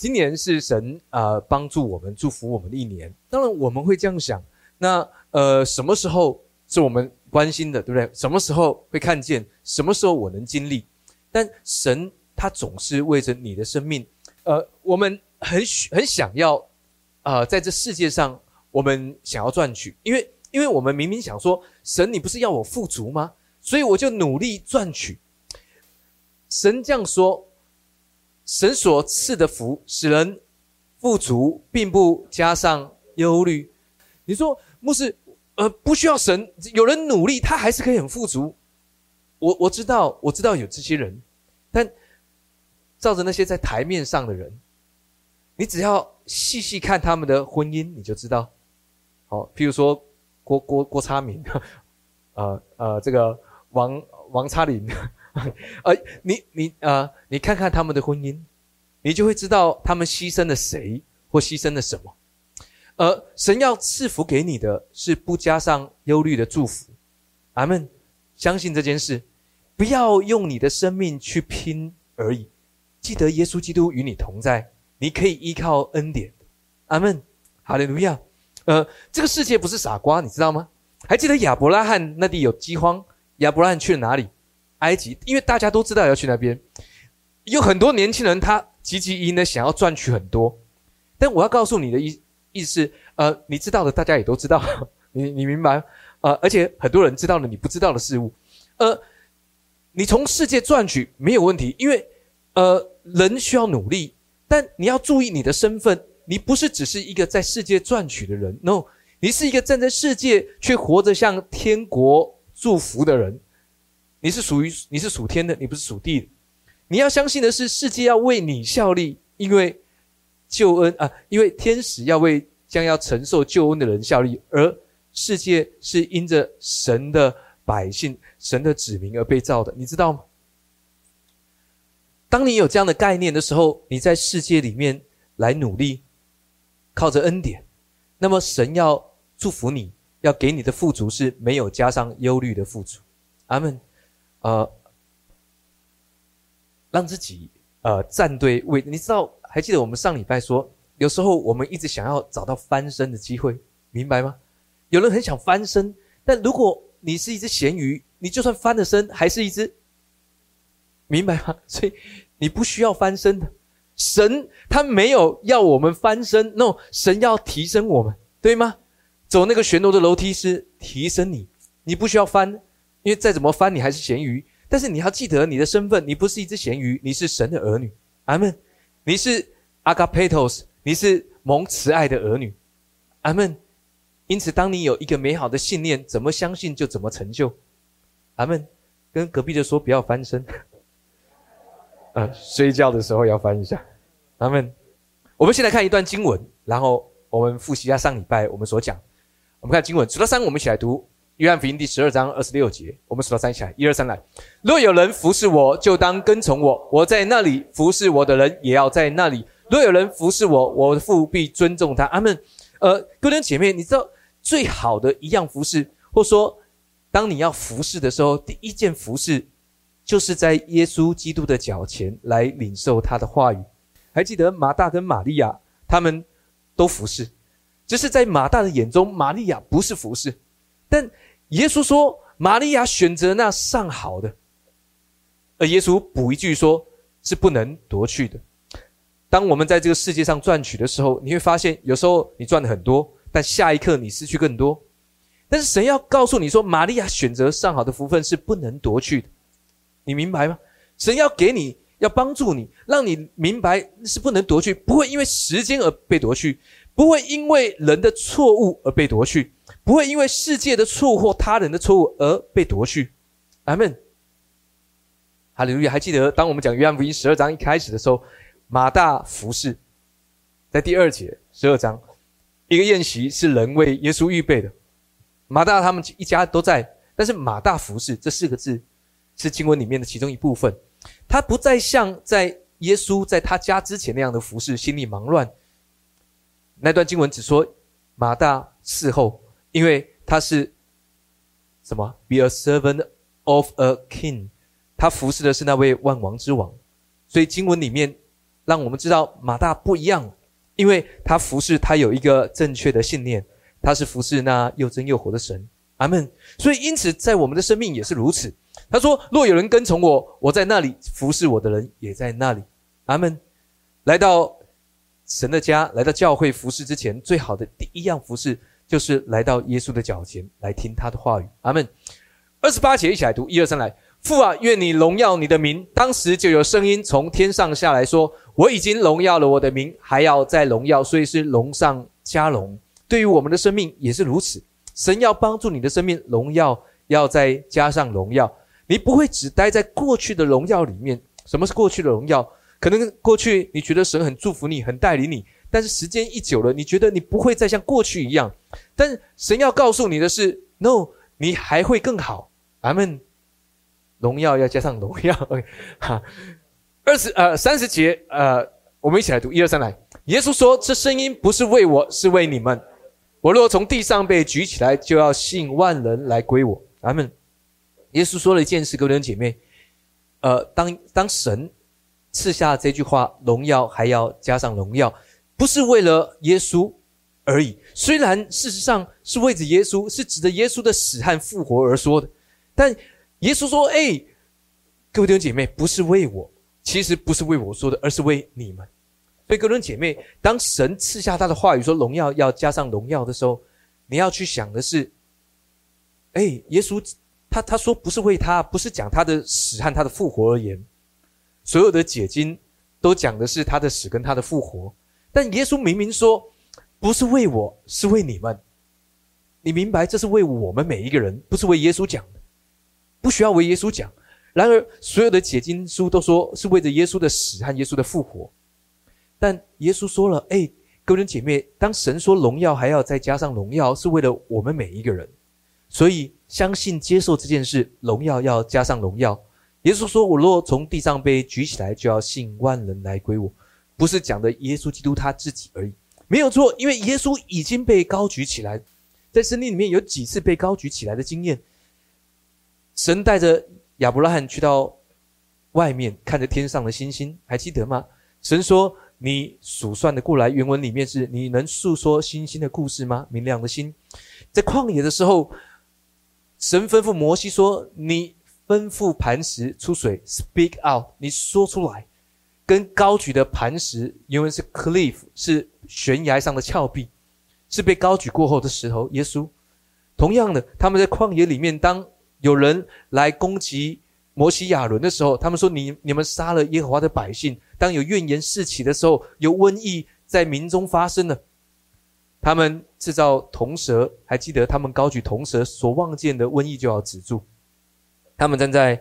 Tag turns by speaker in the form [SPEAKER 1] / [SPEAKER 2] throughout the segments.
[SPEAKER 1] 今年是神啊帮助我们、祝福我们的一年。当然我们会这样想，那呃什么时候是我们关心的，对不对？什么时候会看见？什么时候我能经历？但神他总是为着你的生命，呃，我们很很想要啊，在这世界上我们想要赚取，因为因为我们明明想说，神你不是要我富足吗？所以我就努力赚取。神这样说。神所赐的福使人富足，并不加上忧虑。你说牧师，呃，不需要神，有人努力，他还是可以很富足。我我知道，我知道有这些人，但照着那些在台面上的人，你只要细细看他们的婚姻，你就知道。好，譬如说郭郭郭差明，呃呃，这个王王差林。呃，你你呃，你看看他们的婚姻，你就会知道他们牺牲了谁或牺牲了什么。而神要赐福给你的是不加上忧虑的祝福。阿门。相信这件事，不要用你的生命去拼而已。记得耶稣基督与你同在，你可以依靠恩典。阿门。哈利路亚。呃，这个世界不是傻瓜，你知道吗？还记得亚伯拉罕那地有饥荒，亚伯拉罕去了哪里？埃及，因为大家都知道要去那边，有很多年轻人他积极营的想要赚取很多，但我要告诉你的意意思，呃，你知道的大家也都知道，你你明白？呃，而且很多人知道了你不知道的事物，呃，你从世界赚取没有问题，因为呃人需要努力，但你要注意你的身份，你不是只是一个在世界赚取的人，no，你是一个站在世界却活着像天国祝福的人。你是属于你是属天的，你不是属地的。你要相信的是，世界要为你效力，因为救恩啊，因为天使要为将要承受救恩的人效力，而世界是因着神的百姓、神的子民而被造的，你知道吗？当你有这样的概念的时候，你在世界里面来努力，靠着恩典，那么神要祝福你，要给你的富足是没有加上忧虑的富足。阿门。呃，让自己呃站对位，你知道？还记得我们上礼拜说，有时候我们一直想要找到翻身的机会，明白吗？有人很想翻身，但如果你是一只咸鱼，你就算翻了身，还是一只，明白吗？所以你不需要翻身的，神他没有要我们翻身，no，神要提升我们，对吗？走那个旋螺的楼梯是提升你，你不需要翻。因为再怎么翻，你还是咸鱼。但是你要记得你的身份，你不是一只咸鱼，你是神的儿女。阿门。你是阿嘎佩托斯，你是蒙慈爱的儿女。阿门。因此，当你有一个美好的信念，怎么相信就怎么成就。阿门。跟隔壁的说不要翻身。啊，睡觉的时候要翻一下。阿门。我们先来看一段经文，然后我们复习一下上礼拜我们所讲。我们看经文，数到三，我们一起来读。约翰福音第十二章二十六节，我们数到三起来，一二三来。若有人服侍我，就当跟从我；我在那里服侍我的人，也要在那里。若有人服侍我，我的父必尊重他。阿门。呃，各位姐妹，你知道最好的一样服侍，或说，当你要服侍的时候，第一件服侍，就是在耶稣基督的脚前来领受他的话语。还记得马大跟玛利亚，他们都服侍，只是在马大的眼中，玛利亚不是服侍，但。耶稣说：“玛利亚选择那上好的。”而耶稣补一句说：“是不能夺去的。”当我们在这个世界上赚取的时候，你会发现，有时候你赚的很多，但下一刻你失去更多。但是神要告诉你说：“玛利亚选择上好的福分是不能夺去的。”你明白吗？神要给你，要帮助你，让你明白是不能夺去，不会因为时间而被夺去，不会因为人的错误而被夺去。不会因为世界的错误或他人的错误而被夺去，阿门。哈利路亚！还记得当我们讲约翰福音十二章一开始的时候，马大服侍，在第二节十二章，一个宴席是人为耶稣预备的，马大他们一家都在，但是马大服侍这四个字是经文里面的其中一部分，他不再像在耶稣在他家之前那样的服侍，心里忙乱。那段经文只说马大伺候。因为他是什么？Be a servant of a king，他服侍的是那位万王之王，所以经文里面让我们知道马大不一样，因为他服侍他有一个正确的信念，他是服侍那又真又活的神。阿门。所以因此，在我们的生命也是如此。他说：“若有人跟从我，我在那里服侍我的人也在那里。”阿门。来到神的家，来到教会服侍之前，最好的第一样服侍就是来到耶稣的脚前来听他的话语。阿门。二十八节一起来读，一二三来。父啊，愿你荣耀你的名。当时就有声音从天上下来说：“我已经荣耀了我的名，还要再荣耀，所以是荣上加荣。”对于我们的生命也是如此。神要帮助你的生命荣耀，要再加上荣耀。你不会只待在过去的荣耀里面。什么是过去的荣耀？可能过去你觉得神很祝福你，很带领你，但是时间一久了，你觉得你不会再像过去一样。但神要告诉你的是：No，你还会更好。阿门。荣耀要加上荣耀。OK，哈，二十呃三十节呃，我们一起来读一二三来。耶稣说：“这声音不是为我，是为你们。我若从地上被举起来，就要吸引万人来归我。”阿门。耶稣说了一件事，各位姐妹，呃，当当神赐下这句话，荣耀还要加上荣耀，不是为了耶稣而已。虽然事实上是为着耶稣，是指着耶稣的死和复活而说的，但耶稣说：“哎，各位弟兄姐妹，不是为我，其实不是为我说的，而是为你们。所以，各位姐妹，当神赐下他的话语说荣耀要加上荣耀的时候，你要去想的是：哎，耶稣他他说不是为他，不是讲他的死和他的复活而言。所有的解经都讲的是他的死跟他的复活，但耶稣明明说不是为我，是为你们。你明白，这是为我们每一个人，不是为耶稣讲的。”不需要为耶稣讲，然而所有的解经书都说是为着耶稣的死和耶稣的复活。但耶稣说了：“哎，各位姐妹，当神说荣耀还要再加上荣耀，是为了我们每一个人。所以相信接受这件事，荣耀要加上荣耀。”耶稣说：“我若从地上被举起来，就要信万人来归我。”不是讲的耶稣基督他自己而已，没有错，因为耶稣已经被高举起来，在圣经里面有几次被高举起来的经验。神带着亚伯拉罕去到外面，看着天上的星星，还记得吗？神说：“你数算的过来。”原文里面是：“你能诉说星星的故事吗？”明亮的星，在旷野的时候，神吩咐摩西说：“你吩咐磐石出水，speak out，你说出来。”跟高举的磐石，原文是 cliff，是悬崖上的峭壁，是被高举过后的石头。耶稣，同样的，他们在旷野里面当。有人来攻击摩西亚伦的时候，他们说：“你你们杀了耶和华的百姓。”当有怨言四起的时候，有瘟疫在民中发生了。他们制造铜蛇，还记得他们高举铜蛇所望见的瘟疫就要止住。他们站在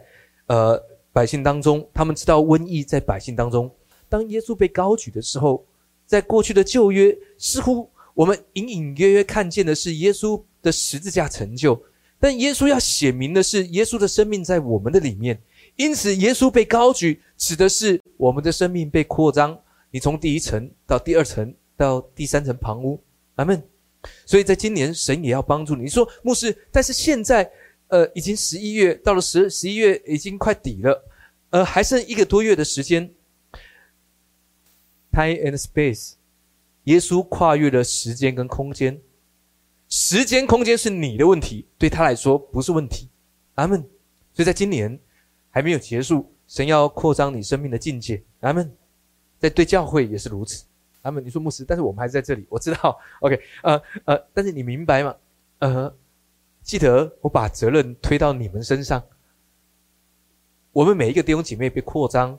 [SPEAKER 1] 呃百姓当中，他们知道瘟疫在百姓当中。当耶稣被高举的时候，在过去的旧约，似乎我们隐隐约约看见的是耶稣的十字架成就。但耶稣要显明的是，耶稣的生命在我们的里面，因此耶稣被高举，指的是我们的生命被扩张。你从第一层到第二层到第三层旁屋，阿门。所以在今年，神也要帮助你。你说牧师，但是现在，呃，已经十一月到了十十一月，已经快底了，呃，还剩一个多月的时间。Time and space，耶稣跨越了时间跟空间。时间、空间是你的问题，对他来说不是问题。阿门。所以在今年还没有结束，神要扩张你生命的境界。阿门。在对教会也是如此。阿门。你说牧师，但是我们还是在这里，我知道。OK，呃呃，但是你明白吗？呃，记得我把责任推到你们身上。我们每一个弟兄姐妹被扩张，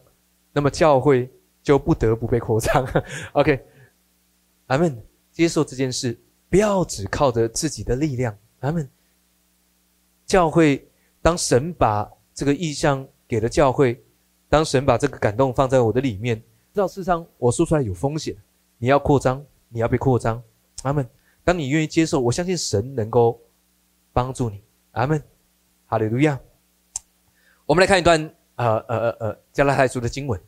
[SPEAKER 1] 那么教会就不得不被扩张。OK，阿门。接受这件事。不要只靠着自己的力量，他们教会当神把这个意向给了教会，当神把这个感动放在我的里面，知道世上我说出来有风险，你要扩张，你要被扩张，阿门。当你愿意接受，我相信神能够帮助你，阿门。哈利路亚。我们来看一段呃呃呃呃加拉太书的经文，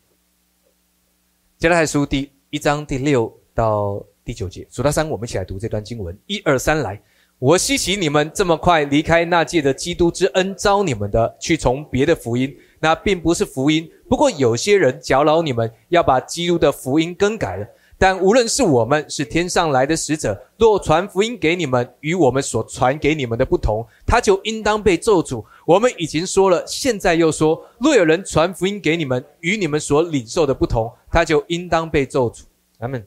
[SPEAKER 1] 加拉太书第一章第六到。第九节数到三，我们一起来读这段经文。一二三，来！我希奇你们这么快离开那届的基督之恩招你们的，去从别的福音，那并不是福音。不过有些人搅扰你们，要把基督的福音更改了。但无论是我们是天上来的使者，若传福音给你们与我们所传给你们的不同，他就应当被咒诅。我们已经说了，现在又说：若有人传福音给你们与你们所领受的不同，他就应当被咒诅。咱们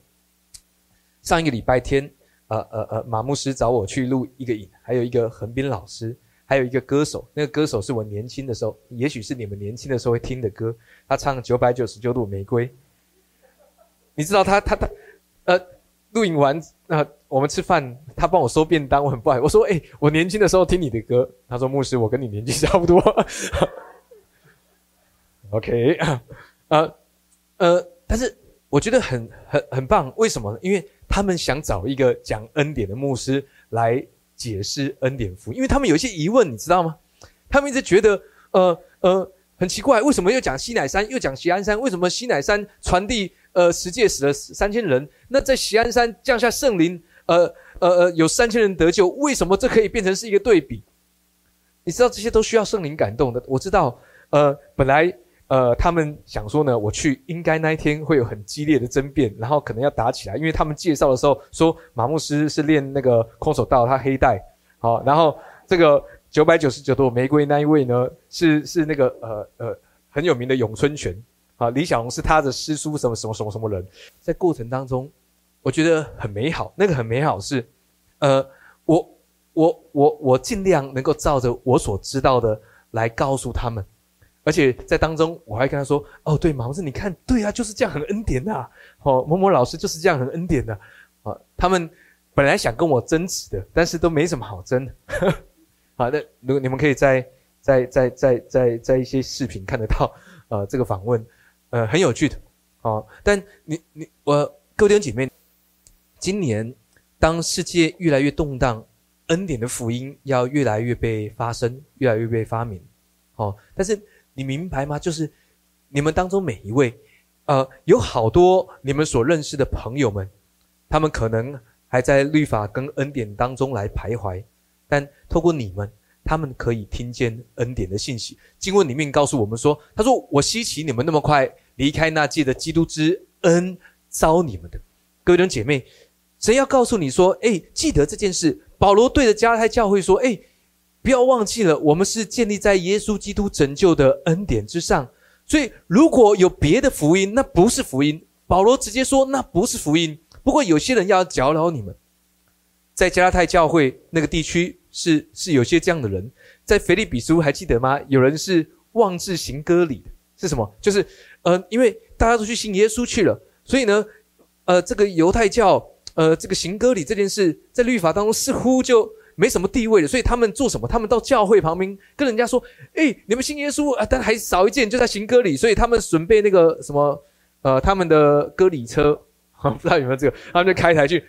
[SPEAKER 1] 上一个礼拜天，呃呃呃，马牧师找我去录一个影，还有一个横滨老师，还有一个歌手。那个歌手是我年轻的时候，也许是你们年轻的时候会听的歌。他唱九百九十九朵玫瑰。你知道他他他，呃，录影完那我们吃饭，他帮我收便当，我很不好意思。我说：“哎，我年轻的时候听你的歌。”他说：“牧师，我跟你年纪差不多。”OK，呃呃，但是我觉得很很很棒，为什么呢？因为他们想找一个讲恩典的牧师来解释恩典福音，因为他们有一些疑问，你知道吗？他们一直觉得，呃呃，很奇怪，为什么又讲西乃山，又讲锡安山？为什么西乃山传递？呃，十界死了三千人，那在锡安山降下圣灵，呃呃呃，有三千人得救，为什么这可以变成是一个对比？你知道这些都需要圣灵感动的。我知道，呃，本来呃他们想说呢，我去应该那一天会有很激烈的争辩，然后可能要打起来，因为他们介绍的时候说马牧师是练那个空手道，他黑带，好，然后这个九百九十九朵玫瑰那一位呢，是是那个呃呃很有名的咏春拳。啊，李小龙是他的师叔，什么什么什么什么人，在过程当中，我觉得很美好。那个很美好是，呃，我我我我尽量能够照着我所知道的来告诉他们，而且在当中我还跟他说：“哦，对，马博士，你看，对啊，就是这样很恩典的。哦，某某老师就是这样很恩典的。啊，他们本来想跟我争执的，但是都没什么好争。好的，如果你们可以在在在在在在一些视频看得到，呃，这个访问。呃，很有趣的，哦，但你你我各位弟姐妹，今年当世界越来越动荡，恩典的福音要越来越被发声，越来越被发明，哦，但是你明白吗？就是你们当中每一位，呃，有好多你们所认识的朋友们，他们可能还在律法跟恩典当中来徘徊，但透过你们。他们可以听见恩典的信息。经文里面告诉我们说：“他说我稀奇你们那么快离开那届的基督之恩招你们的各位弟兄姐妹，神要告诉你说：哎，记得这件事。保罗对着加拉太教会说：哎，不要忘记了，我们是建立在耶稣基督拯救的恩典之上。所以如果有别的福音，那不是福音。保罗直接说那不是福音。不过有些人要搅扰你们，在加拉太教会那个地区。”是是有些这样的人，在腓立比书还记得吗？有人是妄自行割礼的，是什么？就是呃，因为大家都去信耶稣去了，所以呢，呃，这个犹太教，呃，这个行割礼这件事，在律法当中似乎就没什么地位了。所以他们做什么？他们到教会旁边跟人家说：“哎，你们信耶稣啊，但还少一件，就在行割礼。”所以他们准备那个什么，呃，他们的割礼车，不知道有没有这个，他们就开台去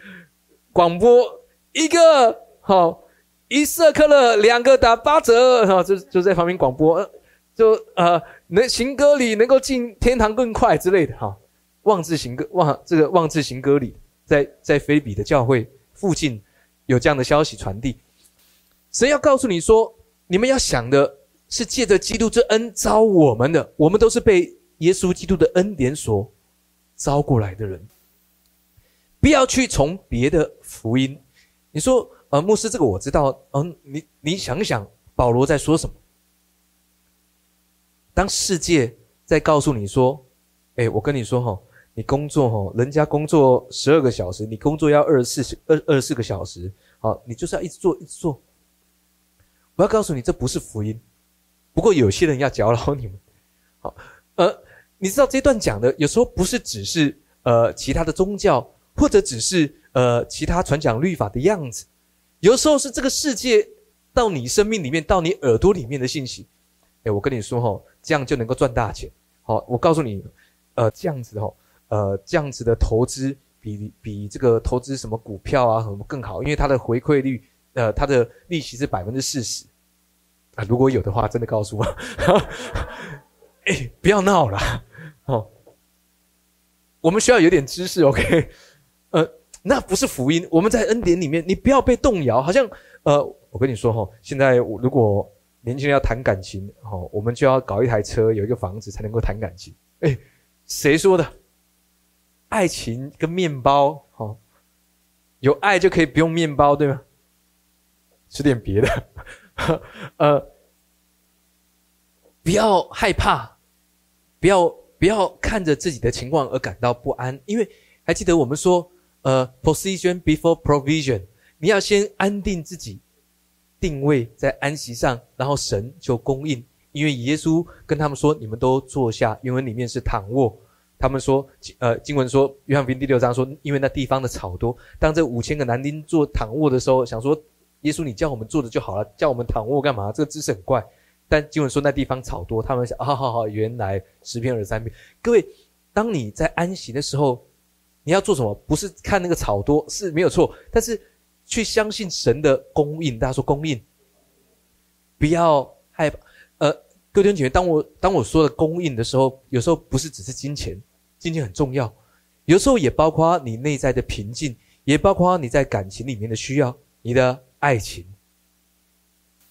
[SPEAKER 1] 广播一个好。一色克勒两个打八折，哈，就就在旁边广播，就呃，能行歌礼能够进天堂更快之类的，哈，妄自行歌妄这个妄自行歌礼，在在菲比的教会附近有这样的消息传递，神要告诉你说，你们要想的是借着基督之恩招我们的，我们都是被耶稣基督的恩典所招过来的人，不要去从别的福音，你说。呃，牧师，这个我知道。嗯，你你想想，保罗在说什么？当世界在告诉你说：“哎，我跟你说哈，你工作哈，人家工作十二个小时，你工作要二十四二二十四个小时，好，你就是要一直做一直做。”我要告诉你，这不是福音。不过有些人要搅扰你们。好，呃，你知道这段讲的有时候不是只是呃其他的宗教，或者只是呃其他传讲律法的样子。有时候是这个世界到你生命里面，到你耳朵里面的信息。哎，我跟你说哈，这样就能够赚大钱。好，我告诉你，呃，这样子哈，呃，这样子的投资比比这个投资什么股票啊什么更好，因为它的回馈率，呃，它的利息是百分之四十。啊，如果有的话，真的告诉我。哎，不要闹了，哦，我们需要有点知识，OK？呃。那不是福音。我们在恩典里面，你不要被动摇。好像，呃，我跟你说哈，现在如果年轻人要谈感情，哦，我们就要搞一台车，有一个房子才能够谈感情。哎，谁说的？爱情跟面包，哦，有爱就可以不用面包，对吗？吃点别的，呃，不要害怕，不要不要看着自己的情况而感到不安，因为还记得我们说，呃，position before provision，你要先安定自己。定位在安息上，然后神就供应。因为耶稣跟他们说：“你们都坐下。”原文里面是躺卧。他们说：“呃，经文说，约翰福音第六章说，因为那地方的草多。当这五千个男丁坐躺卧的时候，想说：耶稣，你叫我们坐着就好了，叫我们躺卧干嘛？这个姿势很怪。但经文说那地方草多，他们想：啊，好好，原来十篇二十三篇。各位，当你在安息的时候，你要做什么？不是看那个草多是没有错，但是。去相信神的供应，大家说供应，不要害怕。呃，各位弟兄姐，当我当我说的供应的时候，有时候不是只是金钱，金钱很重要，有时候也包括你内在的平静，也包括你在感情里面的需要，你的爱情。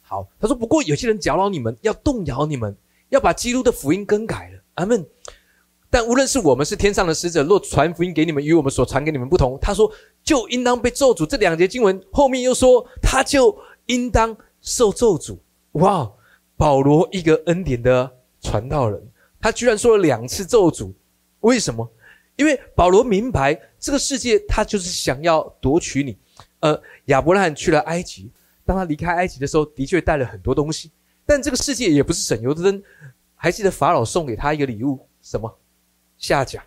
[SPEAKER 1] 好，他说，不过有些人搅扰你们，要动摇你们，要把基督的福音更改了。阿门。但无论是我们是天上的使者，若传福音给你们与我们所传给你们不同，他说就应当被咒诅。这两节经文后面又说，他就应当受咒诅。哇，保罗一个恩典的传道人，他居然说了两次咒诅，为什么？因为保罗明白这个世界他就是想要夺取你。呃，亚伯拉罕去了埃及，当他离开埃及的时候，的确带了很多东西，但这个世界也不是省油的灯。还记得法老送给他一个礼物，什么？下甲，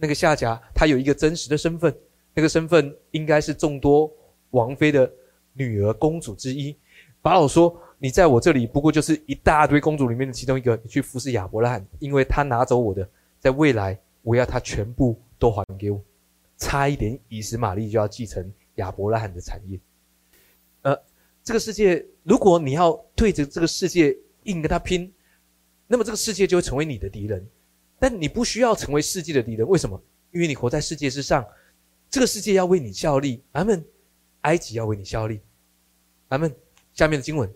[SPEAKER 1] 那个夏甲，他有一个真实的身份，那个身份应该是众多王妃的女儿、公主之一。法老说：“你在我这里，不过就是一大堆公主里面的其中一个，你去服侍亚伯拉罕，因为他拿走我的，在未来我要他全部都还给我。差一点，以实玛利就要继承亚伯拉罕的产业。呃，这个世界，如果你要对着这个世界硬跟他拼。”那么这个世界就会成为你的敌人，但你不需要成为世界的敌人。为什么？因为你活在世界之上，这个世界要为你效力。阿门。埃及要为你效力。阿门。下面的经文，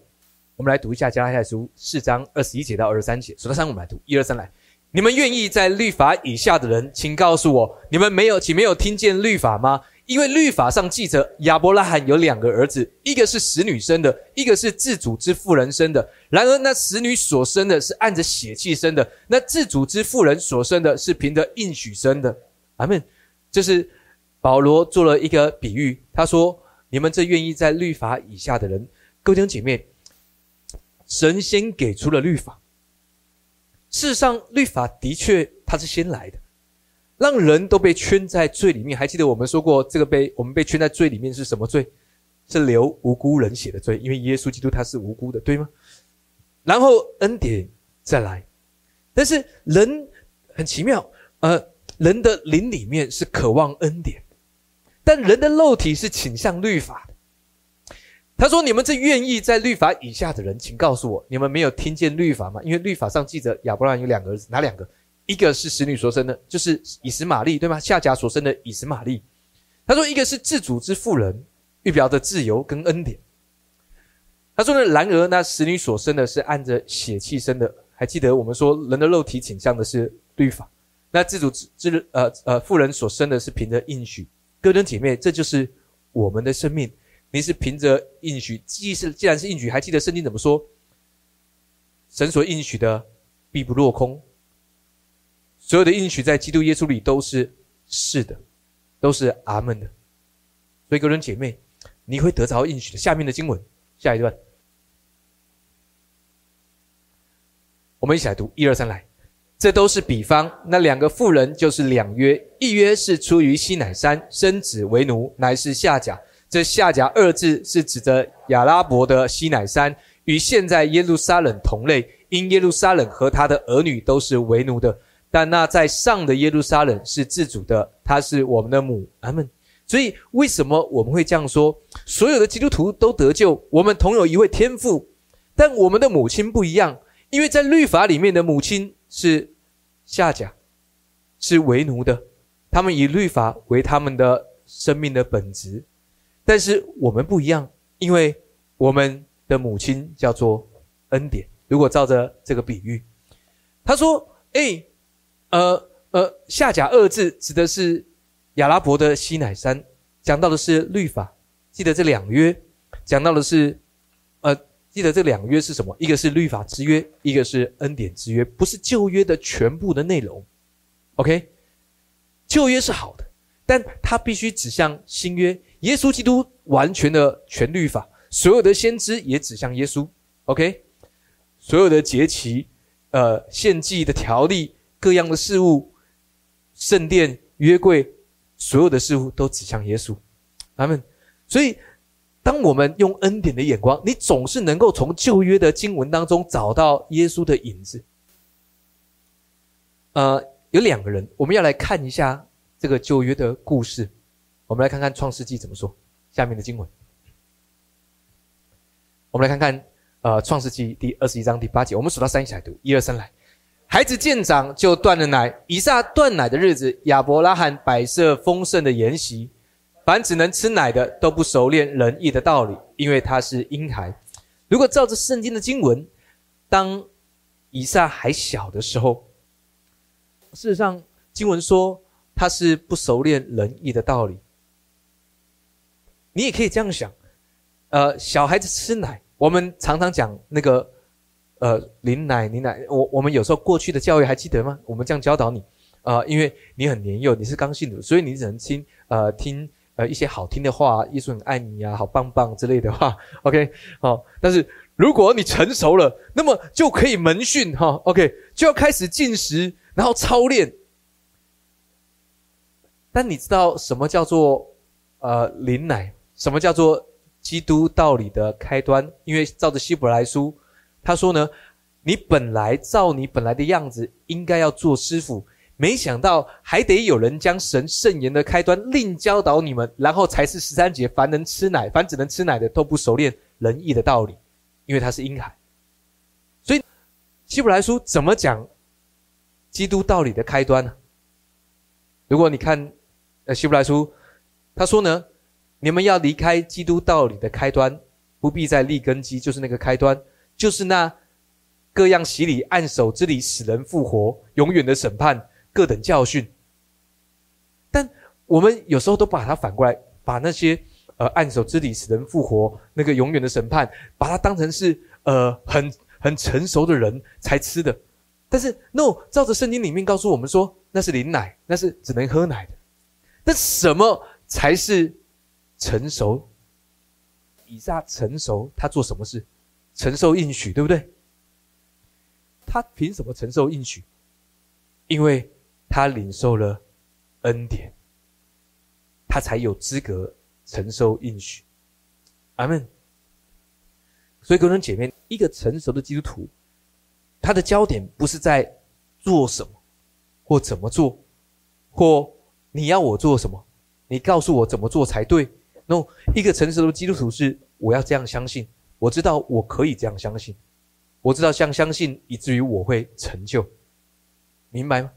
[SPEAKER 1] 我们来读一下加拉太书四章二十一节到二十三节。数到三，我们来读。一二三，来。你们愿意在律法以下的人，请告诉我，你们没有，请没有听见律法吗？因为律法上记着，亚伯拉罕有两个儿子，一个是使女生的，一个是自主之妇人生的。然而那使女所生的是按着血气生的，那自主之妇人所生的是凭着应许生的。阿门。这是保罗做了一个比喻，他说：“你们这愿意在律法以下的人，各位弟兄姐妹，神先给出了律法。事实上，律法的确它是先来的。”让人都被圈在罪里面，还记得我们说过，这个被我们被圈在罪里面是什么罪？是流无辜人血的罪，因为耶稣基督他是无辜的，对吗？然后恩典再来，但是人很奇妙，呃，人的灵里面是渴望恩典，但人的肉体是倾向律法的。他说：“你们这愿意在律法以下的人，请告诉我，你们没有听见律法吗？因为律法上记着亚伯拉罕有两个儿子，哪两个？”一个是使女所生的，就是以实玛利，对吗？夏甲所生的以实玛利。他说，一个是自主之妇人，预表的自由跟恩典。他说呢，然而那使女所生的是按着血气生的。还记得我们说，人的肉体倾向的是律法，那自主之之呃呃妇人所生的是凭着应许。哥登姐妹，这就是我们的生命。你是凭着应许，既是既然是应许，还记得圣经怎么说？神所应许的必不落空。所有的应许在基督耶稣里都是是的，都是阿门的。所以，各位姐妹，你会得着应许的。下面的经文，下一段，我们一起来读，一二三，来。这都是比方。那两个妇人就是两约，一约是出于西乃山，生子为奴，乃是下甲。这下甲二字是指着亚拉伯的西乃山，与现在耶路撒冷同类，因耶路撒冷和他的儿女都是为奴的。但那在上的耶路撒冷是自主的，他是我们的母，阿门。所以为什么我们会这样说？所有的基督徒都得救，我们同有一位天父，但我们的母亲不一样，因为在律法里面的母亲是下甲，是为奴的，他们以律法为他们的生命的本质。但是我们不一样，因为我们的母亲叫做恩典。如果照着这个比喻，他说：“哎，呃呃，下甲二字指的是亚拉伯的西乃山，讲到的是律法。记得这两约，讲到的是，呃，记得这两约是什么？一个是律法之约，一个是恩典之约，不是旧约的全部的内容。OK，旧约是好的，但它必须指向新约。耶稣基督完全的全律法，所有的先知也指向耶稣。OK。”所有的节期，呃，献祭的条例，各样的事物，圣殿、约柜，所有的事物都指向耶稣，他们。所以，当我们用恩典的眼光，你总是能够从旧约的经文当中找到耶稣的影子。呃，有两个人，我们要来看一下这个旧约的故事。我们来看看创世纪怎么说。下面的经文，我们来看看。呃，创世纪第二十一章第八节，我们数到三一起来读，一二三来。孩子见长就断了奶，以撒断奶的日子，亚伯拉罕摆设丰盛的筵席，凡只能吃奶的都不熟练仁义的道理，因为他是婴孩。如果照着圣经的经文，当以撒还小的时候，事实上经文说他是不熟练仁义的道理。你也可以这样想，呃，小孩子吃奶。我们常常讲那个，呃，领奶，领奶。我我们有时候过去的教育还记得吗？我们这样教导你，啊，因为你很年幼，你是刚信的，所以你只能听，呃，听呃一些好听的话，耶稣很爱你呀，好棒棒之类的话。OK，好。但是如果你成熟了，那么就可以门训哈。OK，就要开始进食，然后操练。但你知道什么叫做呃领奶？什么叫做？基督道理的开端，因为照着希伯来书，他说呢，你本来照你本来的样子应该要做师傅，没想到还得有人将神圣言的开端另教导你们，然后才是十三节，凡能吃奶，凡只能吃奶的都不熟练仁义的道理，因为他是婴孩。所以希伯来书怎么讲基督道理的开端呢？如果你看呃希伯来书，他说呢。你们要离开基督道理的开端，不必再立根基，就是那个开端，就是那各样洗礼、按手之礼、使人复活、永远的审判、各等教训。但我们有时候都把它反过来，把那些呃按手之礼、使人复活、那个永远的审判，把它当成是呃很很成熟的人才吃的。但是，no，照着圣经里面告诉我们说，那是灵奶，那是只能喝奶的。那什么才是？成熟，以撒成熟，他做什么事？承受应许，对不对？他凭什么承受应许？因为他领受了恩典，他才有资格承受应许。阿门。所以，各位姐妹，一个成熟的基督徒，他的焦点不是在做什么，或怎么做，或你要我做什么，你告诉我怎么做才对。no，一个诚实的基督徒是我要这样相信，我知道我可以这样相信，我知道这样相信以至于我会成就，明白吗？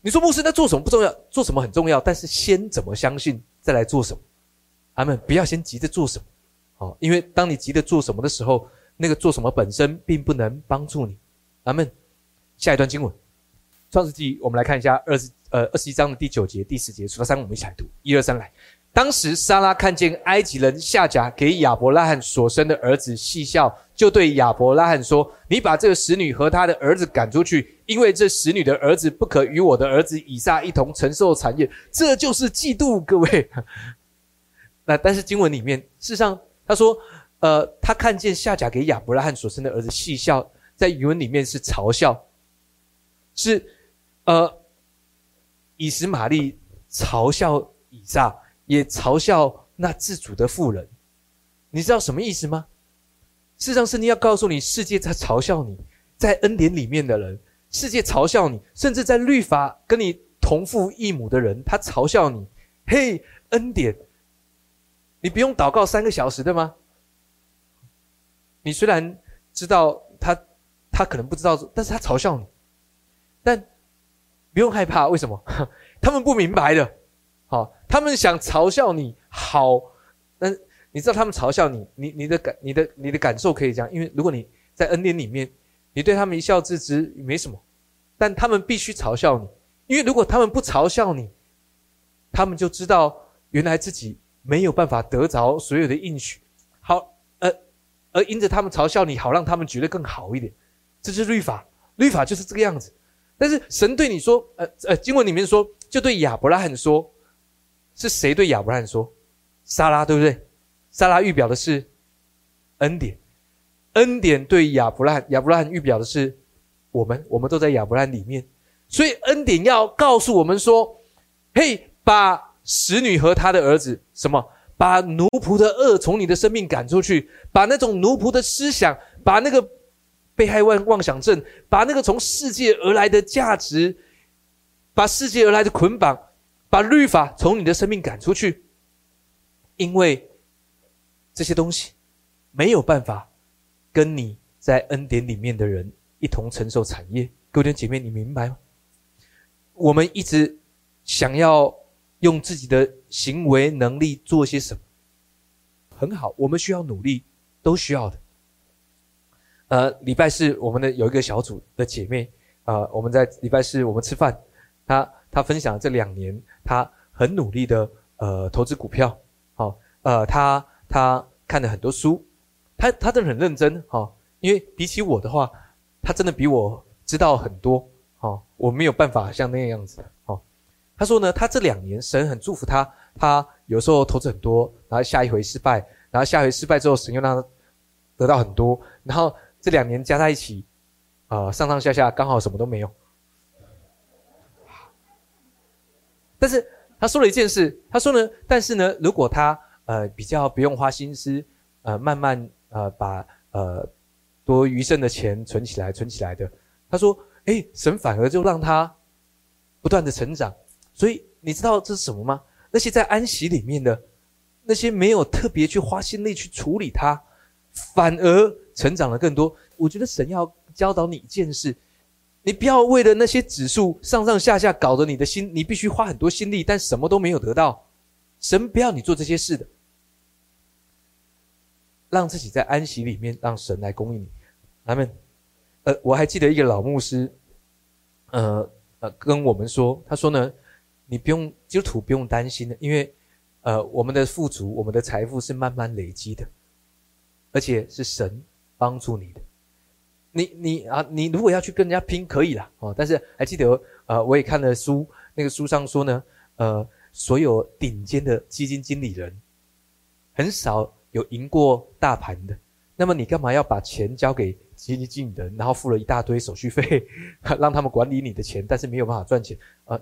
[SPEAKER 1] 你说牧师，那做什么不重要，做什么很重要，但是先怎么相信，再来做什么？阿门！不要先急着做什么，好，因为当你急着做什么的时候，那个做什么本身并不能帮助你。阿门。下一段经文，创世纪，我们来看一下二十呃二十一章的第九节、第十节，数到三，我们一起来读，一二三，来。当时，莎拉看见埃及人夏甲给亚伯拉罕所生的儿子戏笑，就对亚伯拉罕说：“你把这个使女和她的儿子赶出去，因为这使女的儿子不可与我的儿子以撒一同承受产业。”这就是嫉妒，各位。那但是经文里面，事实上他说：“呃，他看见夏甲给亚伯拉罕所生的儿子戏笑，在原文里面是嘲笑，是呃，以实玛利嘲笑以撒。”也嘲笑那自主的富人，你知道什么意思吗？事实上，圣经要告诉你，世界在嘲笑你，在恩典里面的人，世界嘲笑你，甚至在律法跟你同父异母的人，他嘲笑你。嘿，恩典，你不用祷告三个小时的吗？你虽然知道他，他可能不知道，但是他嘲笑你，但不用害怕，为什么？他们不明白的。他们想嘲笑你，好，但你知道他们嘲笑你，你你的感你的你的感受可以这样，因为如果你在恩典里面，你对他们一笑置之没什么，但他们必须嘲笑你，因为如果他们不嘲笑你，他们就知道原来自己没有办法得着所有的应许。好，呃，而因着他们嘲笑你，好让他们觉得更好一点，这是律法，律法就是这个样子。但是神对你说，呃呃，经文里面说，就对亚伯拉罕说，是谁对亚伯拉罕说？撒拉，对不对？撒拉预表的是恩典，恩典对亚伯拉，亚伯拉预表的是我们，我们都在亚伯拉里面，所以恩典要告诉我们说，嘿，把使女和他的儿子，什么？把奴仆的恶从你的生命赶出去，把那种奴仆的思想，把那个被害妄妄想症，把那个从世界而来的价值，把世界而来的捆绑，把律法从你的生命赶出去。因为这些东西没有办法跟你在恩典里面的人一同承受产业，各位姐妹，你明白吗？我们一直想要用自己的行为能力做些什么，很好，我们需要努力，都需要的。呃，礼拜四我们的有一个小组的姐妹，呃，我们在礼拜四我们吃饭，她他分享这两年他很努力的呃投资股票。好呃，他他看了很多书，他他真的很认真哈，因为比起我的话，他真的比我知道很多哈，我没有办法像那个样子哈。他说呢，他这两年神很祝福他，他有时候投资很多，然后下一回失败，然后下回失败之后，神又让他得到很多，然后这两年加在一起，啊，上上下下刚好什么都没有。但是他说了一件事，他说呢，但是呢，如果他呃，比较不用花心思，呃，慢慢呃把呃多余剩的钱存起来，存起来的。他说：“哎，神反而就让他不断的成长。所以你知道这是什么吗？那些在安息里面的那些没有特别去花心力去处理它，反而成长了更多。我觉得神要教导你一件事：你不要为了那些指数上上下下搞得你的心，你必须花很多心力，但什么都没有得到。神不要你做这些事的。”让自己在安息里面，让神来供应你。他们，呃，我还记得一个老牧师，呃呃，跟我们说，他说呢，你不用基督徒不用担心的，因为，呃，我们的富足，我们的财富是慢慢累积的，而且是神帮助你的。你你啊，你如果要去跟人家拼，可以啦，哦，但是还记得，呃，我也看了书，那个书上说呢，呃，所有顶尖的基金经理人，很少。有赢过大盘的，那么你干嘛要把钱交给基金经理人，然后付了一大堆手续费，让他们管理你的钱，但是没有办法赚钱啊？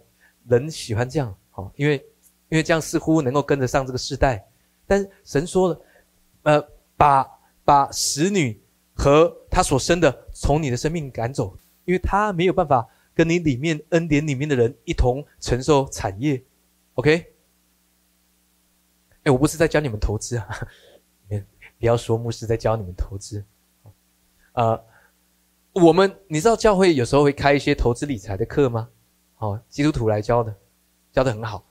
[SPEAKER 1] 人喜欢这样，哦，因为因为这样似乎能够跟得上这个时代。但神说了，呃，把把使女和他所生的从你的生命赶走，因为他没有办法跟你里面恩典里面的人一同承受产业。OK？哎，我不是在教你们投资啊。不要说牧师在教你们投资，呃，我们你知道教会有时候会开一些投资理财的课吗？哦，基督徒来教的，教的很好，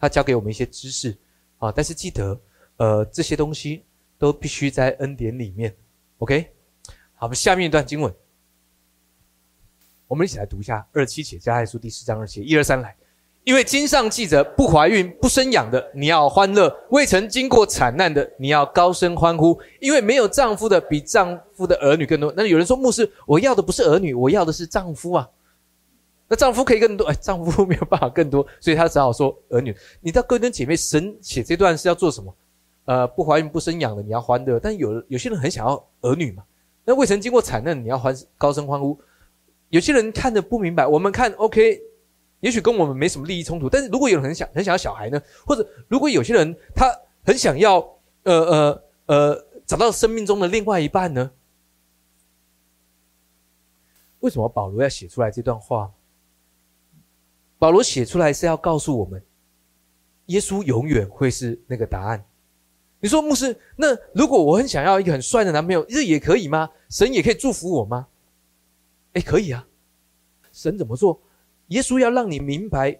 [SPEAKER 1] 他教给我们一些知识，啊，但是记得，呃，这些东西都必须在恩典里面，OK？好，我们下面一段经文，我们一起来读一下二七节加爱书第四章二七，一二三来。因为经上记着，不怀孕不生养的，你要欢乐；未曾经过惨难的，你要高声欢呼。因为没有丈夫的，比丈夫的儿女更多。那有人说，牧师，我要的不是儿女，我要的是丈夫啊。那丈夫可以更多，哎，丈夫没有办法更多，所以他只好说儿女。你知道，各位姐妹，神写这段是要做什么？呃，不怀孕不生养的，你要欢乐。但有有些人很想要儿女嘛？那未曾经过惨难，你要欢高声欢呼。有些人看的不明白，我们看 OK。也许跟我们没什么利益冲突，但是如果有人很想很想要小孩呢，或者如果有些人他很想要呃呃呃找到生命中的另外一半呢？为什么保罗要写出来这段话？保罗写出来是要告诉我们，耶稣永远会是那个答案。你说牧师，那如果我很想要一个很帅的男朋友，这也可以吗？神也可以祝福我吗？哎，可以啊。神怎么做？耶稣要让你明白，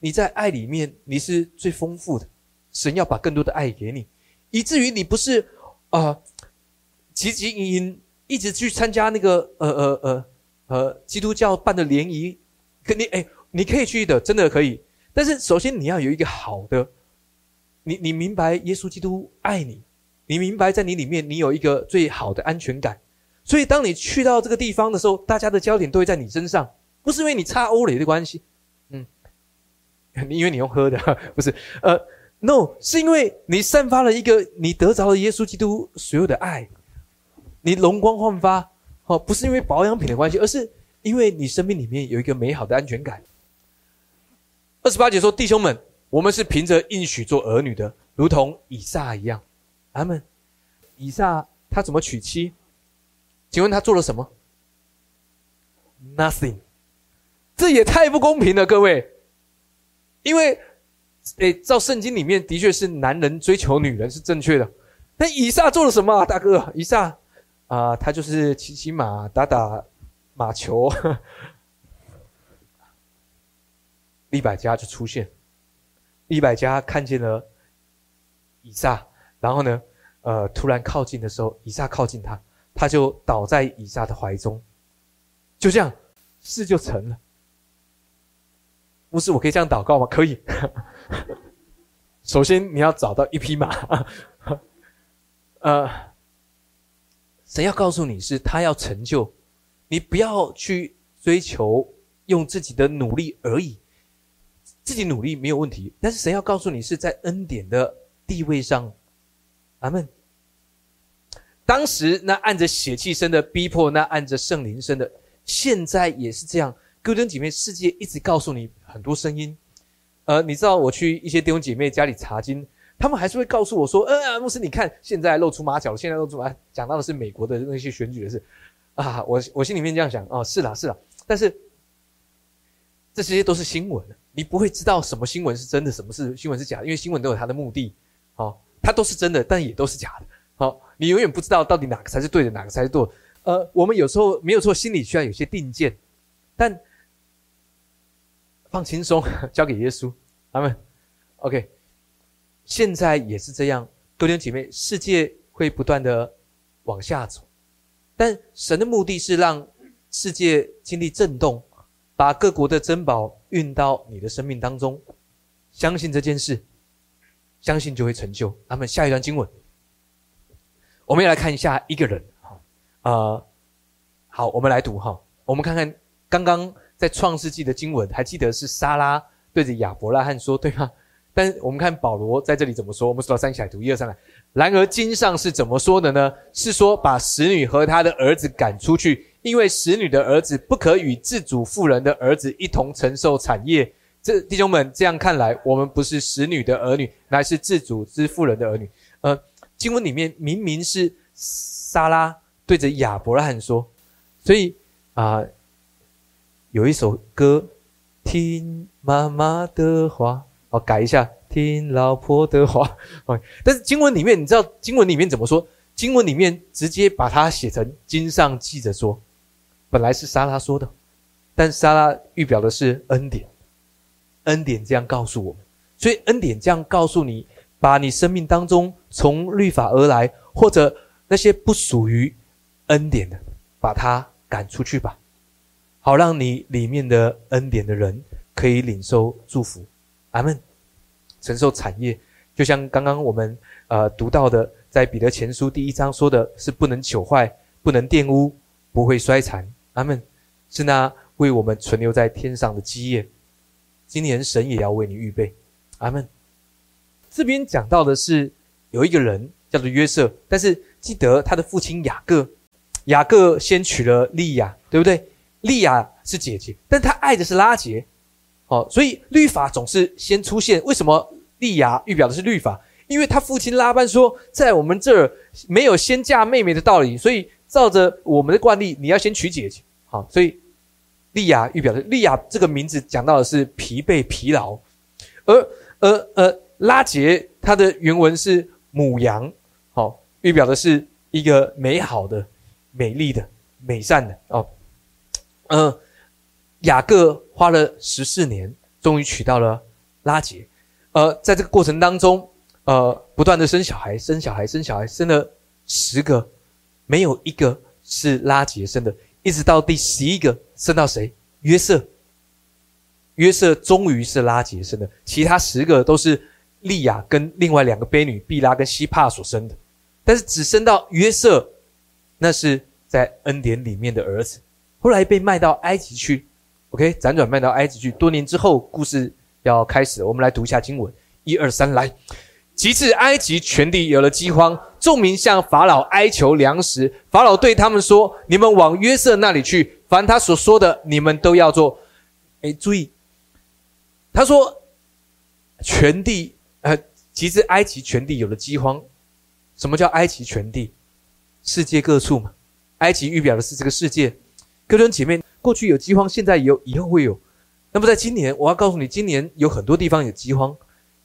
[SPEAKER 1] 你在爱里面你是最丰富的。神要把更多的爱给你，以至于你不是啊汲汲营营一直去参加那个呃呃呃呃基督教办的联谊，可你哎，你可以去的，真的可以。但是首先你要有一个好的，你你明白耶稣基督爱你，你明白在你里面你有一个最好的安全感。所以当你去到这个地方的时候，大家的焦点都会在你身上，不是因为你差欧雷的关系，嗯，因为你用喝的 不是，呃，no，是因为你散发了一个你得着了耶稣基督所有的爱，你容光焕发，哦，不是因为保养品的关系，而是因为你生命里面有一个美好的安全感。二十八节说：“弟兄们，我们是凭着应许做儿女的，如同以撒一样。”阿门。以撒他怎么娶妻？请问他做了什么？Nothing。这也太不公平了，各位。因为，诶，照圣经里面的确是男人追求女人是正确的，但以撒做了什么，大哥？以撒啊，他就是骑骑马、打打马球。利百家就出现，利百加看见了以撒，然后呢，呃，突然靠近的时候，以撒靠近他，他就倒在以撒的怀中，就这样，事就成了。不是我可以这样祷告吗？可以。首先你要找到一匹马，呃，神要告诉你是他要成就，你不要去追求用自己的努力而已。自己努力没有问题，但是神要告诉你是在恩典的地位上，阿门。当时那按着血气生的逼迫，那按着圣灵生的，现在也是这样。哥登姐妹，世界一直告诉你很多声音。呃，你知道我去一些弟兄姐妹家里查经，他们还是会告诉我说：“呃，牧师，你看现在露出马脚了，现在露出马，讲到的是美国的那些选举的事。”啊，我我心里面这样想，哦，是啦是啦，但是这些都是新闻。你不会知道什么新闻是真的，什么是新闻是假的，因为新闻都有它的目的，好，它都是真的，但也都是假的，好，你永远不知道到底哪个才是对的，哪个才是错。呃，我们有时候没有错，心里需要有些定见，但放轻松，交给耶稣，阿门。OK，现在也是这样，弟兄姐妹，世界会不断的往下走，但神的目的是让世界经历震动。把各国的珍宝运到你的生命当中，相信这件事，相信就会成就。那么下一段经文，我们要来看一下一个人，哈，呃，好，我们来读哈，我们看看刚刚在创世纪的经文，还记得是莎拉对着亚伯拉罕说，对吗？但我们看保罗在这里怎么说？我们数到三起来读，一二三来。然而经上是怎么说的呢？是说把使女和她的儿子赶出去。因为使女的儿子不可与自主妇人的儿子一同承受产业。这弟兄们，这样看来，我们不是使女的儿女，乃是自主之妇人的儿女。呃，经文里面明明是莎拉对着亚伯拉罕说，所以啊，有一首歌，听妈妈的话，哦，改一下，听老婆的话。哦，但是经文里面，你知道经文里面怎么说？经文里面直接把它写成经上记着说。本来是莎拉说的，但莎拉预表的是恩典，恩典这样告诉我们，所以恩典这样告诉你，把你生命当中从律法而来或者那些不属于恩典的，把它赶出去吧，好让你里面的恩典的人可以领受祝福，阿门，承受产业，就像刚刚我们呃读到的，在彼得前书第一章说的是不能朽坏，不能玷污，不会衰残。阿门，是那为我们存留在天上的基业，今年神也要为你预备。阿门。这边讲到的是有一个人叫做约瑟，但是记得他的父亲雅各，雅各先娶了利亚，对不对？利亚是姐姐，但他爱的是拉杰，哦，所以律法总是先出现。为什么利亚预表的是律法？因为他父亲拉班说，在我们这儿没有先嫁妹妹的道理，所以。照着我们的惯例，你要先娶姐姐，好，所以利亚预表的利亚这个名字讲到的是疲惫、疲劳，而而而拉杰它的原文是母羊，好，预表的是一个美好的、美丽的、美善的。哦，嗯，雅各花了十四年，终于娶到了拉杰，呃，在这个过程当中，呃，不断的生小孩，生小孩，生小孩，生了十个，没有一个是拉杰生的，一直到第十一个生到谁？约瑟。约瑟终于是拉杰生的，其他十个都是利亚跟另外两个婢女毕拉跟希帕所生的，但是只生到约瑟，那是在恩典里面的儿子，后来被卖到埃及去。OK，辗转卖到埃及去，多年之后，故事要开始，我们来读一下经文，一二三，来。其次，埃及全地有了饥荒，众民向法老哀求粮食。法老对他们说：“你们往约瑟那里去，凡他所说的，你们都要做。”哎，注意，他说：“全地，呃，其实埃及全地有了饥荒。什么叫埃及全地？世界各处嘛。埃及预表的是这个世界。各位姐妹，过去有饥荒，现在有，以后会有。那么在今年，我要告诉你，今年有很多地方有饥荒。”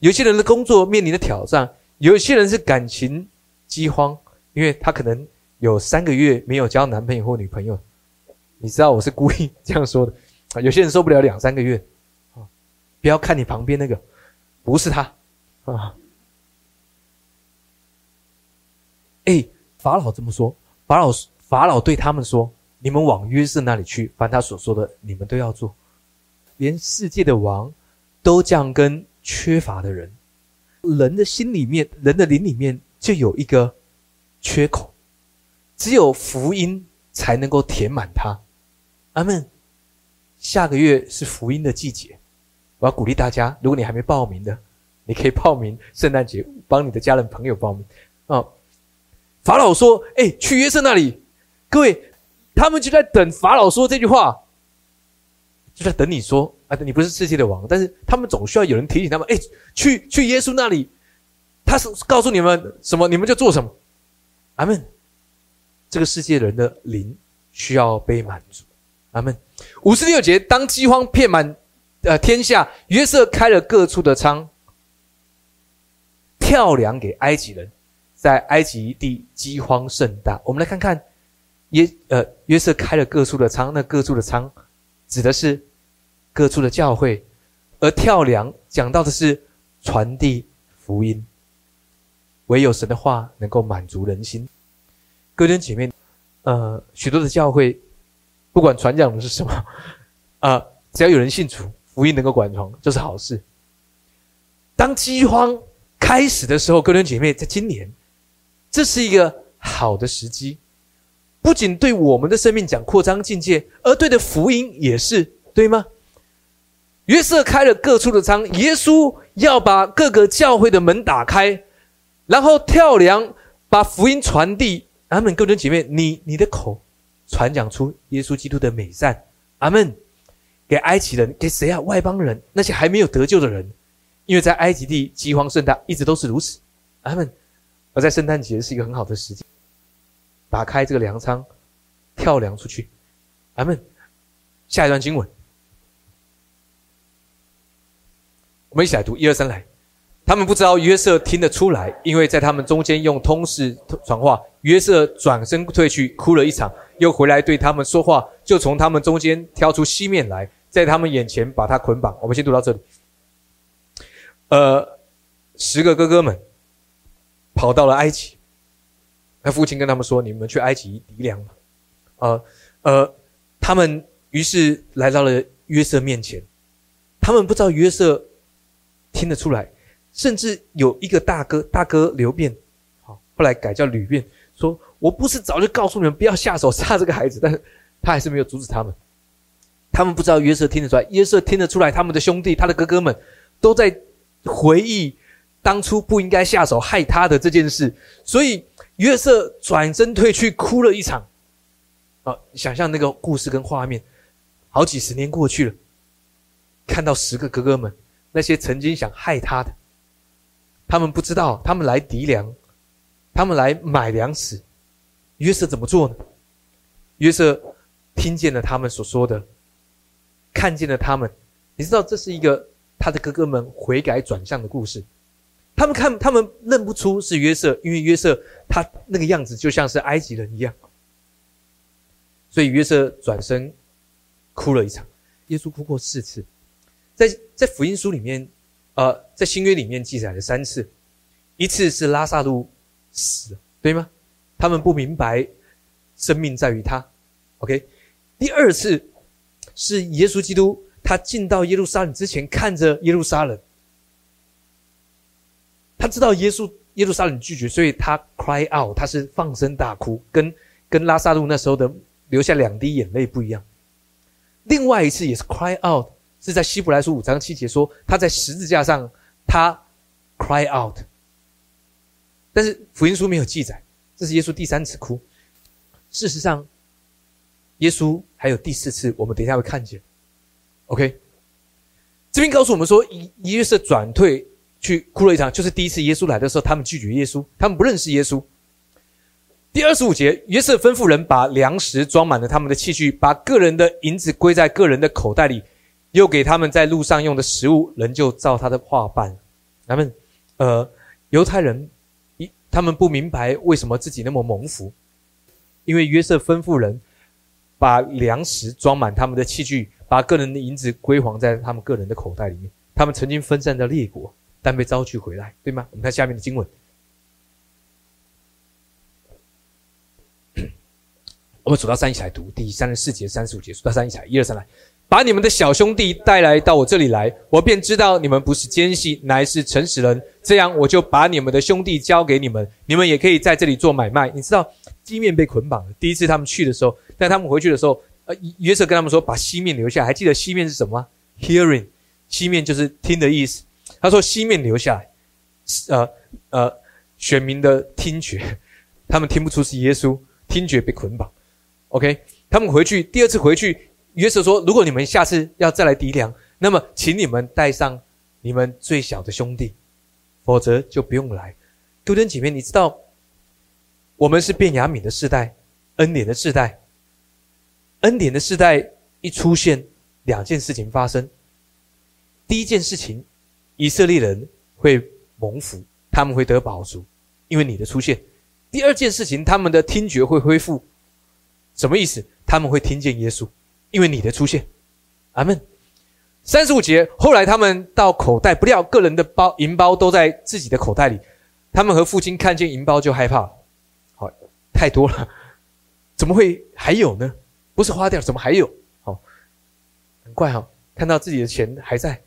[SPEAKER 1] 有些人的工作面临的挑战，有些人是感情饥荒，因为他可能有三个月没有交男朋友或女朋友。你知道我是故意这样说的啊。有些人受不了两三个月啊，不要看你旁边那个，不是他啊。哎，法老这么说，法老法老对他们说：“你们往约瑟那里去，凡他所说的，你们都要做。连世界的王都这样跟。”缺乏的人，人的心里面，人的灵里面就有一个缺口，只有福音才能够填满它。阿门。下个月是福音的季节，我要鼓励大家，如果你还没报名的，你可以报名圣诞节，帮你的家人朋友报名。啊，法老说：“哎，去约瑟那里。”各位，他们就在等法老说这句话，就在等你说。啊，你不是世界的王，但是他们总需要有人提醒他们，哎，去去耶稣那里，他是告诉你们什么，你们就做什么。阿门。这个世界人的灵需要被满足。阿门。五十六节，当饥荒遍满呃天下，约瑟开了各处的仓，跳粮给埃及人，在埃及地饥荒甚大。我们来看看约呃约瑟开了各处的仓，那各处的仓指的是。各处的教会，而跳梁讲到的是传递福音，唯有神的话能够满足人心。各位姐妹，呃，许多的教会，不管传讲的是什么，啊，只要有人信主，福音能够广传，就是好事。当饥荒开始的时候，各位姐妹，在今年，这是一个好的时机，不仅对我们的生命讲扩张境界，而对的福音也是，对吗？约瑟开了各处的仓，耶稣要把各个教会的门打开，然后跳梁，把福音传递。阿门，各位姐妹，你你的口传讲出耶稣基督的美善。阿门，给埃及人，给谁啊？外邦人，那些还没有得救的人，因为在埃及地饥荒甚大，一直都是如此。阿门。而在圣诞节是一个很好的时机，打开这个粮仓，跳梁出去。阿门。下一段经文。我们一起来读一二三来。他们不知道约瑟听得出来，因为在他们中间用通事传话。约瑟转身退去，哭了一场，又回来对他们说话，就从他们中间挑出西面来，在他们眼前把他捆绑。我们先读到这里。呃，十个哥哥们跑到了埃及，那父亲跟他们说：“你们去埃及抵粮吧。”呃呃，他们于是来到了约瑟面前，他们不知道约瑟。听得出来，甚至有一个大哥，大哥刘辩，好，后来改叫吕辩，说：“我不是早就告诉你们不要下手杀这个孩子，但是他还是没有阻止他们。他们不知道约瑟听得出来，约瑟听得出来，他们的兄弟，他的哥哥们，都在回忆当初不应该下手害他的这件事。所以约瑟转身退去，哭了一场。啊，想象那个故事跟画面，好几十年过去了，看到十个哥哥们。那些曾经想害他的，他们不知道，他们来敌粮，他们来买粮食。约瑟怎么做呢？约瑟听见了他们所说的，看见了他们。你知道，这是一个他的哥哥们悔改转向的故事。他们看，他们认不出是约瑟，因为约瑟他那个样子就像是埃及人一样。所以约瑟转身哭了一场。耶稣哭过四次。在在福音书里面，呃，在新约里面记载了三次。一次是拉萨路死，对吗？他们不明白生命在于他。OK，第二次是耶稣基督，他进到耶路撒冷之前，看着耶路撒冷，他知道耶稣耶路撒冷拒绝，所以他 cry out，他是放声大哭，跟跟拉萨路那时候的流下两滴眼泪不一样。另外一次也是 cry out，是在希伯来书五章七节说他在十字架上他 cry out，但是福音书没有记载，这是耶稣第三次哭。事实上。耶稣还有第四次，我们等一下会看见。OK，这边告诉我们说，以约瑟转退去哭了一场，就是第一次耶稣来的时候，他们拒绝耶稣，他们不认识耶稣。第二十五节，约瑟吩咐人把粮食装满了他们的器具，把个人的银子归在个人的口袋里，又给他们在路上用的食物，人就照他的话办。他们，呃，犹太人一他们不明白为什么自己那么蒙福，因为约瑟吩咐人。把粮食装满他们的器具，把个人的银子归还在他们个人的口袋里面。他们曾经分散在列国，但被招聚回来，对吗？我们看下面的经文。我们数到三一起来读，第三十四节、三十五节，数到三一起来，一二三来，把你们的小兄弟带来到我这里来，我便知道你们不是奸细，乃是诚实人。这样，我就把你们的兄弟交给你们，你们也可以在这里做买卖。你知道。西面被捆绑了。第一次他们去的时候，但他们回去的时候，呃，约瑟跟他们说：“把西面留下。”还记得西面是什么吗？Hearing，西面就是听的意思。他说：“西面留下来。”呃呃，选民的听觉，他们听不出是耶稣，听觉被捆绑。OK，他们回去第二次回去，约瑟说：“如果你们下次要再来敌粮，那么请你们带上你们最小的兄弟，否则就不用来。”弟兄姐妹，你知道？我们是变雅敏的世代，恩典的世代。恩典的世代一出现，两件事情发生。第一件事情，以色列人会蒙福，他们会得宝足，因为你的出现。第二件事情，他们的听觉会恢复。什么意思？他们会听见耶稣，因为你的出现。阿门。三十五节，后来他们到口袋，不料个人的包银包都在自己的口袋里。他们和父亲看见银包就害怕。好太多了，怎么会还有呢？不是花掉，怎么还有？好，很怪哈，看到自己的钱还在，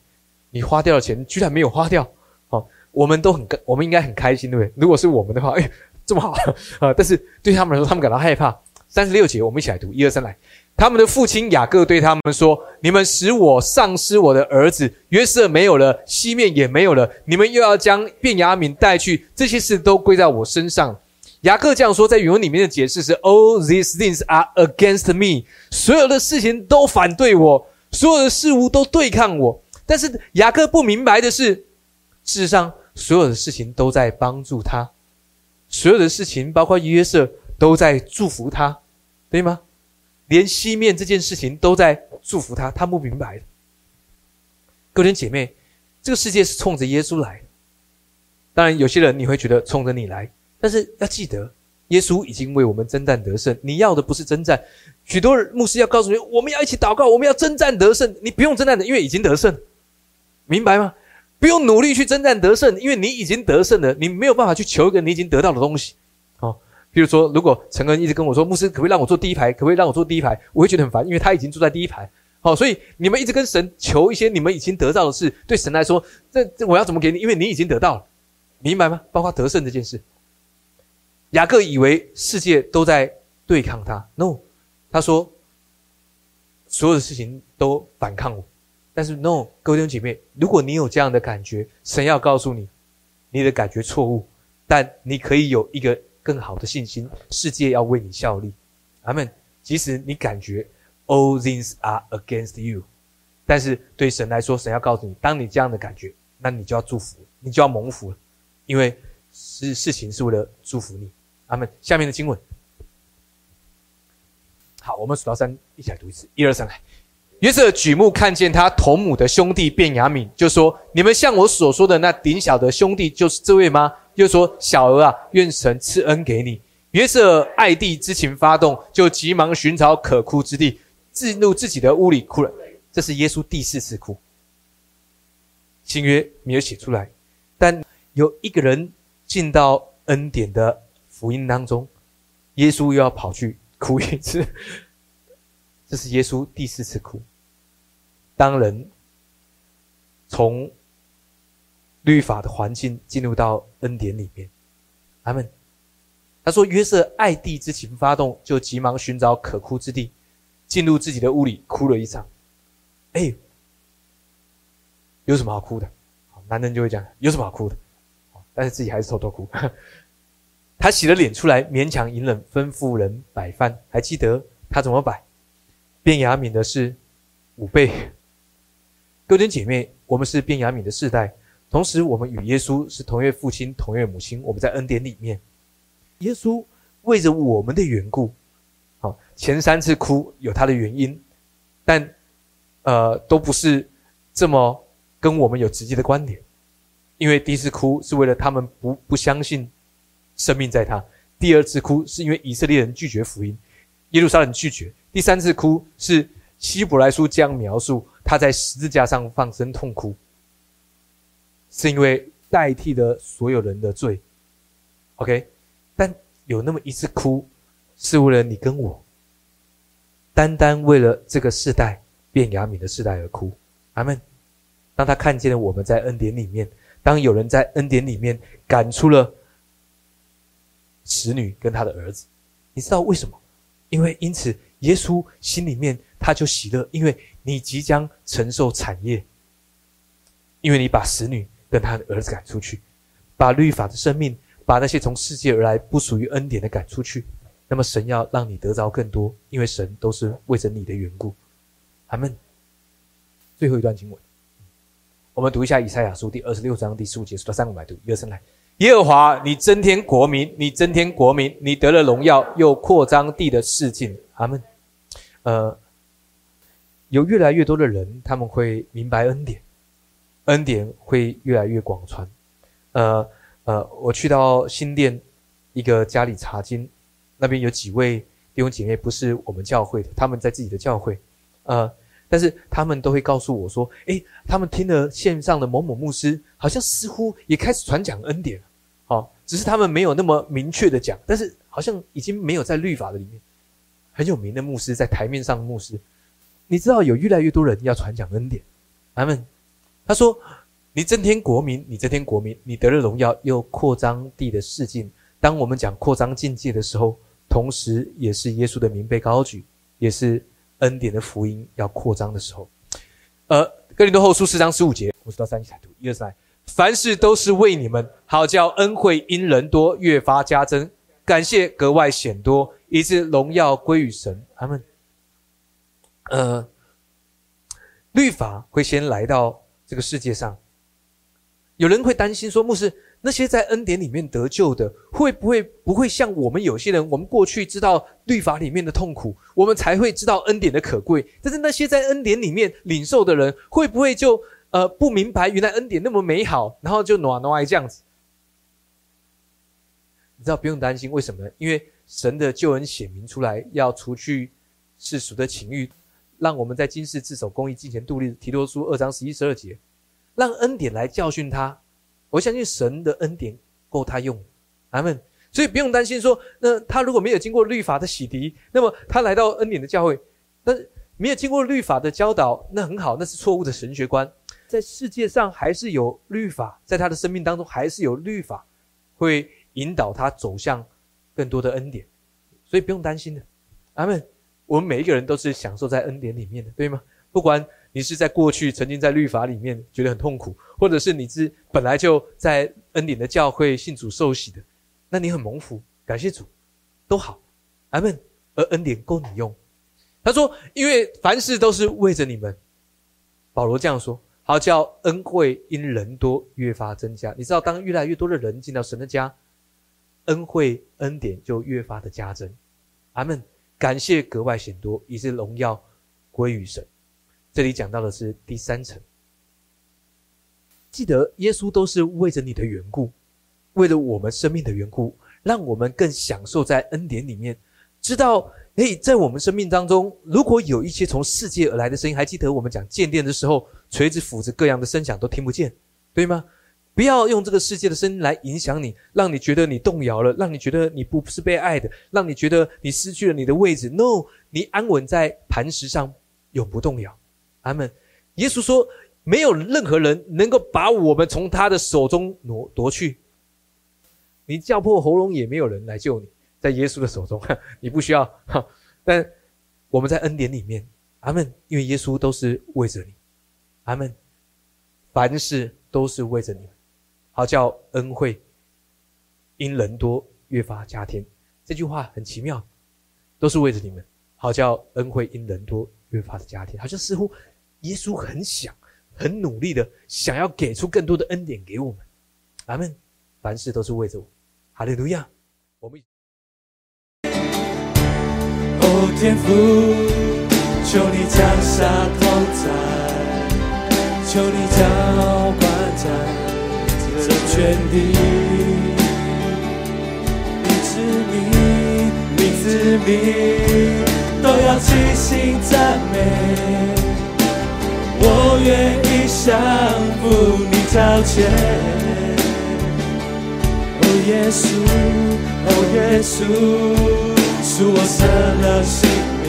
[SPEAKER 1] 你花掉的钱居然没有花掉。好，我们都很，我们应该很开心，对不对？如果是我们的话，哎，这么好啊！但是对他们来说，他们感到害怕。三十六节，我们一起来读，一二三，来。他们的父亲雅各对他们说：“你们使我丧失我的儿子约瑟没有了，西面也没有了，你们又要将便雅敏带去，这些事都归在我身上。”雅各这样说，在原文里面的解释是：All these things are against me。所有的事情都反对我，所有的事物都对抗我。但是雅各不明白的是，事实上所有的事情都在帮助他，所有的事情包括约瑟都在祝福他，对吗？连西面这件事情都在祝福他，他不明白。各位姐妹，这个世界是冲着耶稣来的。当然，有些人你会觉得冲着你来。但是要记得，耶稣已经为我们征战得胜。你要的不是征战，许多牧师要告诉你，我们要一起祷告，我们要征战得胜。你不用征战的，因为已经得胜，明白吗？不用努力去征战得胜，因为你已经得胜了。你没有办法去求一个你已经得到的东西。譬，如说，如果陈恩一直跟我说，牧师可不可以让我坐第一排？可不可以让我坐第一排？我会觉得很烦，因为他已经坐在第一排。好，所以你们一直跟神求一些你们已经得到的事，对神来说，这这我要怎么给你？因为你已经得到了，明白吗？包括得胜这件事。雅各以为世界都在对抗他，no，他说所有的事情都反抗我，但是 no，各位弟兄姐妹，如果你有这样的感觉，神要告诉你，你的感觉错误，但你可以有一个更好的信心，世界要为你效力，阿门。即使你感觉 all things are against you，但是对神来说，神要告诉你，当你这样的感觉，那你就要祝福，你就要蒙福了，因为事事情是为了祝福你。阿门下面的经文，好，我们数到三，一起来读一次，一二三，来。约瑟举目看见他同母的兄弟便雅敏，就说：“你们像我所说的那顶小的兄弟，就是这位吗？”又说：“小儿啊，愿神赐恩给你。”约瑟爱弟之情发动，就急忙寻找可哭之地，进入自己的屋里哭了。这是耶稣第四次哭。新约没有写出来，但有一个人。进到恩典的福音当中，耶稣又要跑去哭一次。这是耶稣第四次哭。当人从律法的环境进入到恩典里面，阿门。他说：“约瑟爱弟之情发动，就急忙寻找可哭之地，进入自己的屋里哭了一场。”哎，有什么好哭的？男人就会讲有什么好哭的？但是自己还是偷偷哭。他洗了脸出来，勉强隐忍，吩咐人摆饭。还记得他怎么摆？变雅敏的是五倍。各位姐妹，我们是变雅敏的世代，同时我们与耶稣是同月父亲、同月母亲。我们在恩典里面。耶稣为着我们的缘故，好，前三次哭有他的原因，但呃都不是这么跟我们有直接的关联。因为第一次哭是为了他们不不相信生命在他，第二次哭是因为以色列人拒绝福音，耶路撒冷拒绝，第三次哭是希伯来书这样描述他在十字架上放声痛哭，是因为代替了所有人的罪。OK。但有那么一次哭，是为了你跟我，单单为了这个世代变雅敏的世代而哭。阿门。当他看见了我们在恩典里面，当有人在恩典里面赶出了使女跟他的儿子，你知道为什么？因为因此耶稣心里面他就喜乐，因为你即将承受产业，因为你把使女跟他的儿子赶出去，把律法的生命。把那些从世界而来不属于恩典的赶出去，那么神要让你得着更多，因为神都是为着你的缘故。阿门。最后一段经文，我们读一下以赛亚书第二十六章第十五节，数到三五百读，一二三来。耶和华，你增添国民，你增添国民，你得了荣耀，又扩张地的世境。阿门。呃，有越来越多的人，他们会明白恩典，恩典会越来越广传。呃。呃，我去到新店一个家里查经，那边有几位弟兄姐妹不是我们教会的，他们在自己的教会，呃，但是他们都会告诉我说，诶，他们听了线上的某某牧师，好像似乎也开始传讲恩典，好，只是他们没有那么明确的讲，但是好像已经没有在律法的里面很有名的牧师在台面上的牧师，你知道有越来越多人要传讲恩典，他们他说。你增添国民，你增添国民，你得了荣耀，又扩张地的世境。当我们讲扩张境界的时候，同时也是耶稣的名被高举，也是恩典的福音要扩张的时候。呃，哥林多后书四章十五节，我数到三一起来读，一二三，凡事都是为你们好，叫恩惠因人多越发加增，感谢格外显多，以致荣耀归于神。他们，呃，律法会先来到这个世界上。有人会担心说：“牧师，那些在恩典里面得救的，会不会不会像我们有些人？我们过去知道律法里面的痛苦，我们才会知道恩典的可贵。但是那些在恩典里面领受的人，会不会就呃不明白原来恩典那么美好，然后就暖暖这样子？你知道不用担心，为什么呢？因为神的救恩显明出来，要除去世俗的情欲，让我们在今世自守公义，金钱度日。提多书二章十一十二节。”让恩典来教训他，我相信神的恩典够他用，阿门。所以不用担心说，那他如果没有经过律法的洗涤，那么他来到恩典的教会，但是没有经过律法的教导，那很好，那是错误的神学观。在世界上还是有律法，在他的生命当中还是有律法，会引导他走向更多的恩典，所以不用担心的，阿门。我们每一个人都是享受在恩典里面的，对吗？不管。你是在过去曾经在律法里面觉得很痛苦，或者是你是本来就在恩典的教会信主受洗的，那你很蒙福，感谢主，都好，阿门。而恩典够你用。他说：“因为凡事都是为着你们。”保罗这样说，好叫恩惠因人多越发增加。你知道，当越来越多的人进到神的家，恩惠恩典就越发的加增。阿门。感谢格外显多，以致荣耀归于神。这里讲到的是第三层。记得耶稣都是为着你的缘故，为了我们生命的缘故，让我们更享受在恩典里面。知道，诶，在我们生命当中，如果有一些从世界而来的声音，还记得我们讲渐电的时候，锤子、斧子各样的声响都听不见，对吗？不要用这个世界的声音来影响你，让你觉得你动摇了，让你觉得你不是被爱的，让你觉得你失去了你的位置。No，你安稳在磐石上，永不动摇。阿门。耶稣说：“没有任何人能够把我们从他的手中挪夺去。你叫破喉咙，也没有人来救你，在耶稣的手中，你不需要。但我们在恩典里面，阿门。因为耶稣都是为着你，阿门。凡事都是为着你们。”好叫恩惠因人多越发加添，这句话很奇妙，都是为着你们。好叫恩惠因人多越发的加添，好像似乎耶稣很想、很努力的想要给出更多的恩典给我们。阿门。凡事都是为着我。哈利路亚。我们。
[SPEAKER 2] 哦，天父，求你降下同在，求你浇灌在。这全地，你知你，你知你，都要齐心赞美，我愿意向父你交钱。哦耶稣，哦耶稣，是我舍了性命，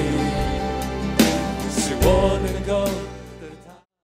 [SPEAKER 2] 使我能够。